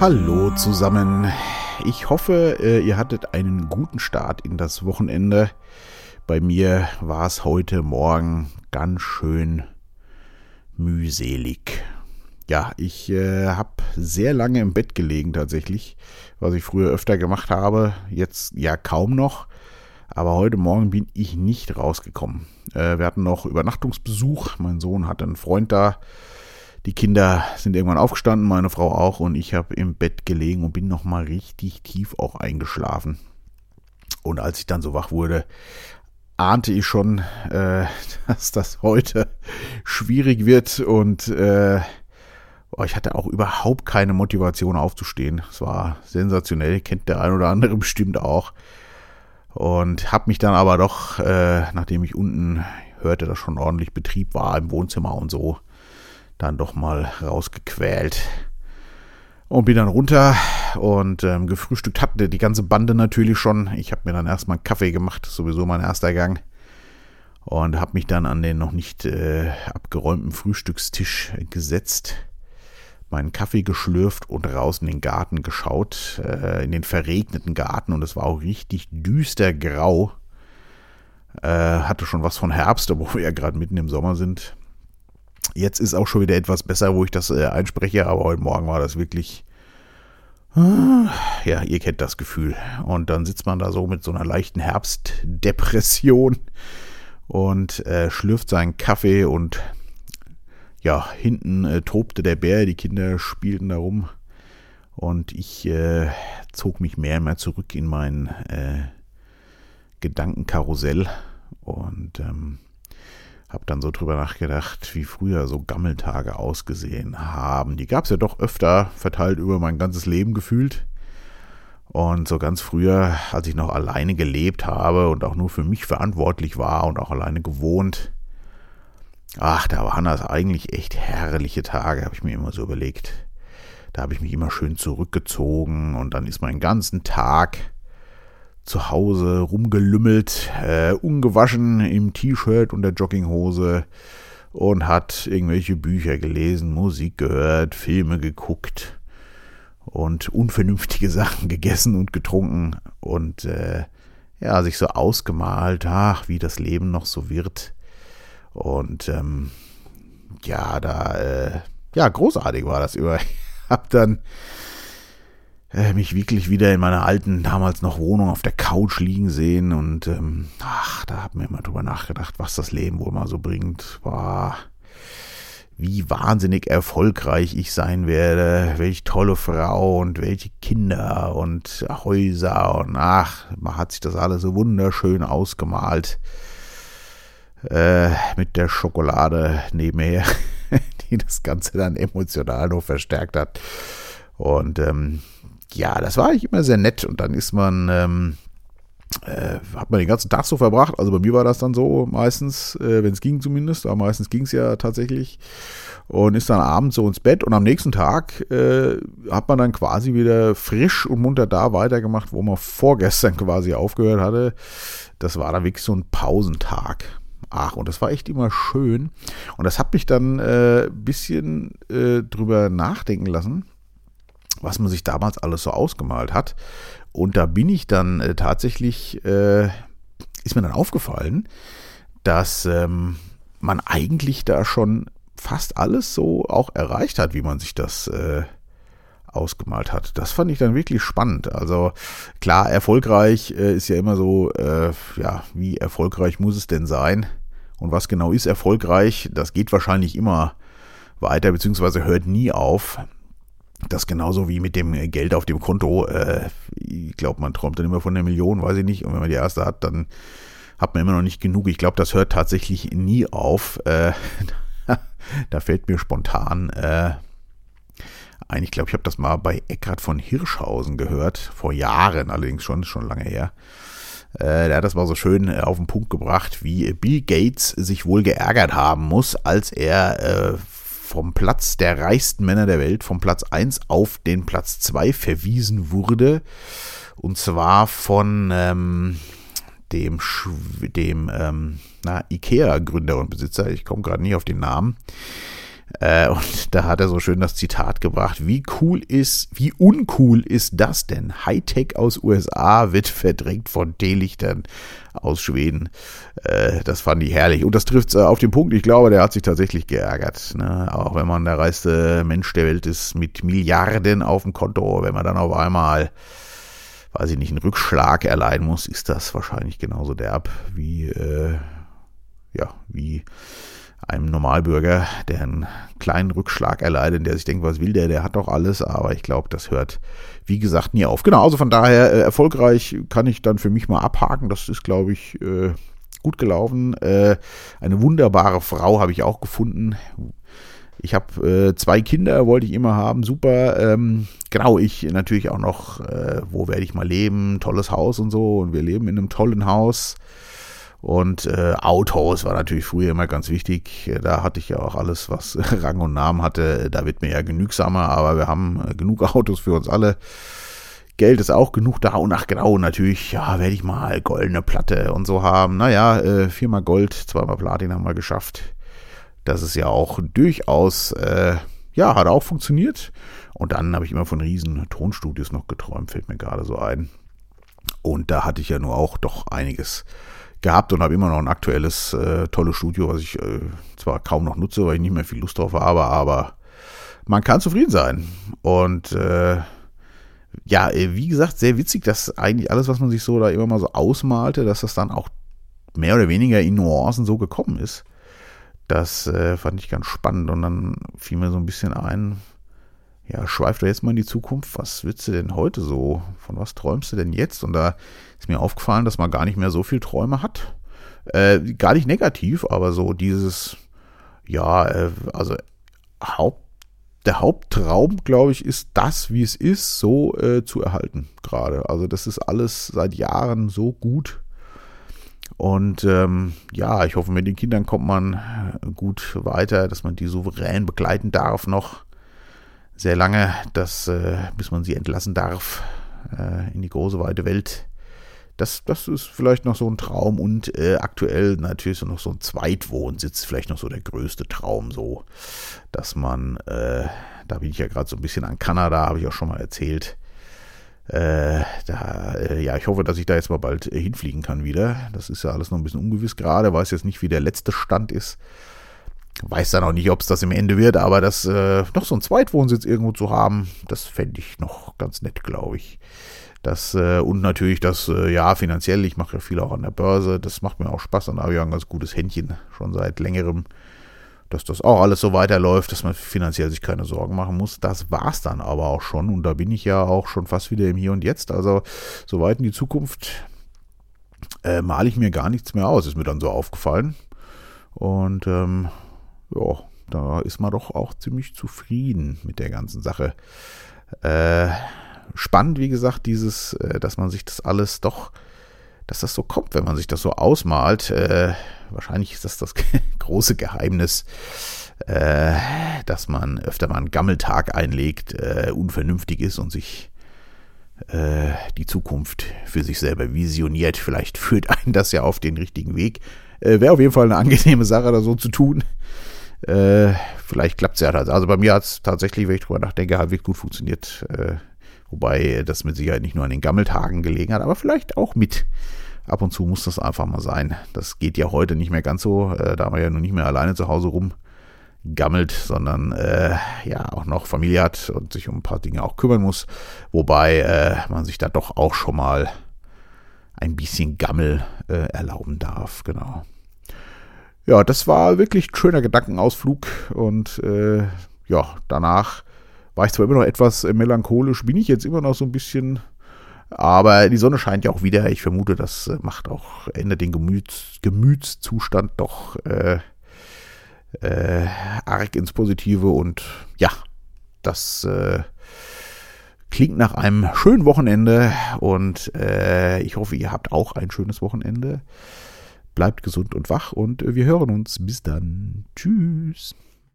Hallo zusammen. Ich hoffe, äh, ihr hattet einen guten Start in das Wochenende. Bei mir war es heute Morgen ganz schön mühselig. Ja, ich äh, habe sehr lange im Bett gelegen tatsächlich, was ich früher öfter gemacht habe, jetzt ja kaum noch. Aber heute Morgen bin ich nicht rausgekommen. Äh, wir hatten noch Übernachtungsbesuch. Mein Sohn hatte einen Freund da. Die Kinder sind irgendwann aufgestanden, meine Frau auch, und ich habe im Bett gelegen und bin nochmal richtig tief auch eingeschlafen. Und als ich dann so wach wurde, ahnte ich schon, äh, dass das heute schwierig wird und äh, oh, ich hatte auch überhaupt keine Motivation aufzustehen. Es war sensationell, kennt der ein oder andere bestimmt auch. Und habe mich dann aber doch, äh, nachdem ich unten hörte, dass schon ordentlich Betrieb war im Wohnzimmer und so, dann doch mal rausgequält. Und bin dann runter und ähm, gefrühstückt hatte die ganze Bande natürlich schon. Ich habe mir dann erstmal einen Kaffee gemacht, sowieso mein erster Gang. Und habe mich dann an den noch nicht äh, abgeräumten Frühstückstisch gesetzt, meinen Kaffee geschlürft und raus in den Garten geschaut, äh, in den verregneten Garten. Und es war auch richtig düster grau. Äh, hatte schon was von Herbst, obwohl wir ja gerade mitten im Sommer sind. Jetzt ist auch schon wieder etwas besser, wo ich das äh, einspreche, aber heute Morgen war das wirklich. Ah, ja, ihr kennt das Gefühl. Und dann sitzt man da so mit so einer leichten Herbstdepression und äh, schlürft seinen Kaffee und ja, hinten äh, tobte der Bär, die Kinder spielten da rum und ich äh, zog mich mehr und mehr zurück in mein äh, Gedankenkarussell und ähm, habe dann so drüber nachgedacht, wie früher so Gammeltage ausgesehen haben. Die gab es ja doch öfter, verteilt über mein ganzes Leben gefühlt. Und so ganz früher, als ich noch alleine gelebt habe und auch nur für mich verantwortlich war und auch alleine gewohnt, ach, da waren das eigentlich echt herrliche Tage, habe ich mir immer so überlegt. Da habe ich mich immer schön zurückgezogen und dann ist mein ganzen Tag zu Hause rumgelümmelt, äh, ungewaschen im T-Shirt und der Jogginghose und hat irgendwelche Bücher gelesen, Musik gehört, Filme geguckt und unvernünftige Sachen gegessen und getrunken und äh, ja, sich so ausgemalt, ach, wie das Leben noch so wird. Und ähm, ja, da, äh, ja, großartig war das über. Hab dann äh, mich wirklich wieder in meiner alten, damals noch Wohnung auf der Couch liegen sehen und ähm, ach, da hab mir immer drüber nachgedacht, was das Leben wohl mal so bringt. Boah, wie wahnsinnig erfolgreich ich sein werde, welche tolle Frau und welche Kinder und Häuser und ach, man hat sich das alles so wunderschön ausgemalt. Äh, mit der Schokolade nebenher, die das Ganze dann emotional noch verstärkt hat. Und ähm, ja, das war eigentlich immer sehr nett. Und dann ist man, ähm, äh, hat man den ganzen Tag so verbracht. Also bei mir war das dann so meistens, äh, wenn es ging zumindest, aber meistens ging es ja tatsächlich. Und ist dann abends so ins Bett und am nächsten Tag äh, hat man dann quasi wieder frisch und munter da weitergemacht, wo man vorgestern quasi aufgehört hatte. Das war dann wirklich so ein Pausentag. Ach, und das war echt immer schön. Und das hat mich dann ein äh, bisschen äh, drüber nachdenken lassen was man sich damals alles so ausgemalt hat. Und da bin ich dann äh, tatsächlich, äh, ist mir dann aufgefallen, dass ähm, man eigentlich da schon fast alles so auch erreicht hat, wie man sich das äh, ausgemalt hat. Das fand ich dann wirklich spannend. Also klar, erfolgreich äh, ist ja immer so, äh, ja, wie erfolgreich muss es denn sein? Und was genau ist erfolgreich? Das geht wahrscheinlich immer weiter, beziehungsweise hört nie auf. Das genauso wie mit dem Geld auf dem Konto. Äh, ich glaube, man träumt dann immer von der Million, weiß ich nicht. Und wenn man die erste hat, dann hat man immer noch nicht genug. Ich glaube, das hört tatsächlich nie auf. Äh, da fällt mir spontan äh, ein. Ich glaube, ich habe das mal bei Eckhard von Hirschhausen gehört. Vor Jahren allerdings schon, schon lange her. Äh, der hat das mal so schön äh, auf den Punkt gebracht, wie Bill Gates sich wohl geärgert haben muss, als er äh, vom Platz der reichsten Männer der Welt, vom Platz 1 auf den Platz 2 verwiesen wurde. Und zwar von ähm, dem, dem ähm, Ikea-Gründer und Besitzer, ich komme gerade nie auf den Namen. Äh, und da hat er so schön das Zitat gebracht. Wie cool ist, wie uncool ist das denn? Hightech aus USA wird verdrängt von Teelichtern aus Schweden. Äh, das fand ich herrlich. Und das trifft äh, auf den Punkt. Ich glaube, der hat sich tatsächlich geärgert. Ne? Auch wenn man der reichste Mensch der Welt ist mit Milliarden auf dem Konto, wenn man dann auf einmal weiß ich nicht, einen Rückschlag erleiden muss, ist das wahrscheinlich genauso derb wie, äh, einem Normalbürger, der einen kleinen Rückschlag erleidet, der sich denkt, was will der, der hat doch alles, aber ich glaube, das hört, wie gesagt, nie auf. Genau, also von daher äh, erfolgreich kann ich dann für mich mal abhaken. Das ist, glaube ich, äh, gut gelaufen. Äh, eine wunderbare Frau habe ich auch gefunden. Ich habe äh, zwei Kinder, wollte ich immer haben, super. Ähm, genau, ich natürlich auch noch, äh, wo werde ich mal leben, tolles Haus und so. Und wir leben in einem tollen Haus. Und äh, Autos war natürlich früher immer ganz wichtig. Da hatte ich ja auch alles, was Rang und Namen hatte. Da wird mir ja genügsamer, aber wir haben äh, genug Autos für uns alle. Geld ist auch genug da. Und ach genau, natürlich, ja, werde ich mal goldene Platte und so haben. Naja, äh, viermal Gold, zweimal Platin haben wir geschafft. Das ist ja auch durchaus, äh, ja, hat auch funktioniert. Und dann habe ich immer von riesen Tonstudios noch geträumt, fällt mir gerade so ein. Und da hatte ich ja nur auch doch einiges gehabt und habe immer noch ein aktuelles, äh, tolles Studio, was ich äh, zwar kaum noch nutze, weil ich nicht mehr viel Lust drauf habe, aber man kann zufrieden sein. Und äh, ja, äh, wie gesagt, sehr witzig, dass eigentlich alles, was man sich so da immer mal so ausmalte, dass das dann auch mehr oder weniger in Nuancen so gekommen ist. Das äh, fand ich ganz spannend und dann fiel mir so ein bisschen ein, ja, schweif doch jetzt mal in die Zukunft. Was willst du denn heute so? Von was träumst du denn jetzt? Und da ist mir aufgefallen, dass man gar nicht mehr so viel Träume hat. Äh, gar nicht negativ, aber so dieses, ja, äh, also Haupt, der Haupttraum, glaube ich, ist das, wie es ist, so äh, zu erhalten gerade. Also das ist alles seit Jahren so gut. Und ähm, ja, ich hoffe, mit den Kindern kommt man gut weiter, dass man die souverän begleiten darf noch sehr lange, dass, äh, bis man sie entlassen darf äh, in die große weite Welt. Das, das ist vielleicht noch so ein Traum und äh, aktuell natürlich so noch so ein Zweitwohnsitz, vielleicht noch so der größte Traum, so dass man, äh, da bin ich ja gerade so ein bisschen an Kanada, habe ich auch schon mal erzählt. Äh, da, äh, ja, ich hoffe, dass ich da jetzt mal bald hinfliegen kann wieder. Das ist ja alles noch ein bisschen ungewiss gerade, weiß jetzt nicht, wie der letzte Stand ist. Weiß dann auch nicht, ob es das im Ende wird, aber das äh, noch so ein Zweitwohnsitz irgendwo zu haben, das fände ich noch ganz nett, glaube ich. Das, äh, und natürlich das, äh, ja, finanziell, ich mache ja viel auch an der Börse, das macht mir auch Spaß und habe ja ein ganz gutes Händchen schon seit längerem, dass das auch alles so weiterläuft, dass man finanziell sich keine Sorgen machen muss. Das war's dann aber auch schon und da bin ich ja auch schon fast wieder im Hier und Jetzt. Also, soweit in die Zukunft äh, male ich mir gar nichts mehr aus, ist mir dann so aufgefallen. Und ähm, ja, da ist man doch auch ziemlich zufrieden mit der ganzen Sache. Äh, spannend, wie gesagt, dieses, äh, dass man sich das alles doch, dass das so kommt, wenn man sich das so ausmalt. Äh, wahrscheinlich ist das das große Geheimnis, äh, dass man öfter mal einen Gammeltag einlegt, äh, unvernünftig ist und sich äh, die Zukunft für sich selber visioniert. Vielleicht führt einen das ja auf den richtigen Weg. Wäre auf jeden Fall eine angenehme Sache, da so zu tun. Äh, vielleicht klappt es ja. Also bei mir hat es tatsächlich, wenn ich drüber nachdenke, halbwegs gut funktioniert. Äh, wobei das mit Sicherheit nicht nur an den Gammeltagen gelegen hat, aber vielleicht auch mit. Ab und zu muss das einfach mal sein. Das geht ja heute nicht mehr ganz so, äh, da man ja nun nicht mehr alleine zu Hause rumgammelt, sondern äh, ja auch noch Familie hat und sich um ein paar Dinge auch kümmern muss. Wobei äh, man sich da doch auch schon mal ein bisschen Gammel äh, erlauben darf, genau ja, das war wirklich ein schöner Gedankenausflug und äh, ja, danach war ich zwar immer noch etwas melancholisch, bin ich jetzt immer noch so ein bisschen, aber die Sonne scheint ja auch wieder. Ich vermute, das äh, macht auch, ändert den Gemüts, Gemütszustand doch äh, äh, arg ins Positive und ja, das äh, klingt nach einem schönen Wochenende und äh, ich hoffe, ihr habt auch ein schönes Wochenende. Bleibt gesund und wach und wir hören uns. Bis dann. Tschüss.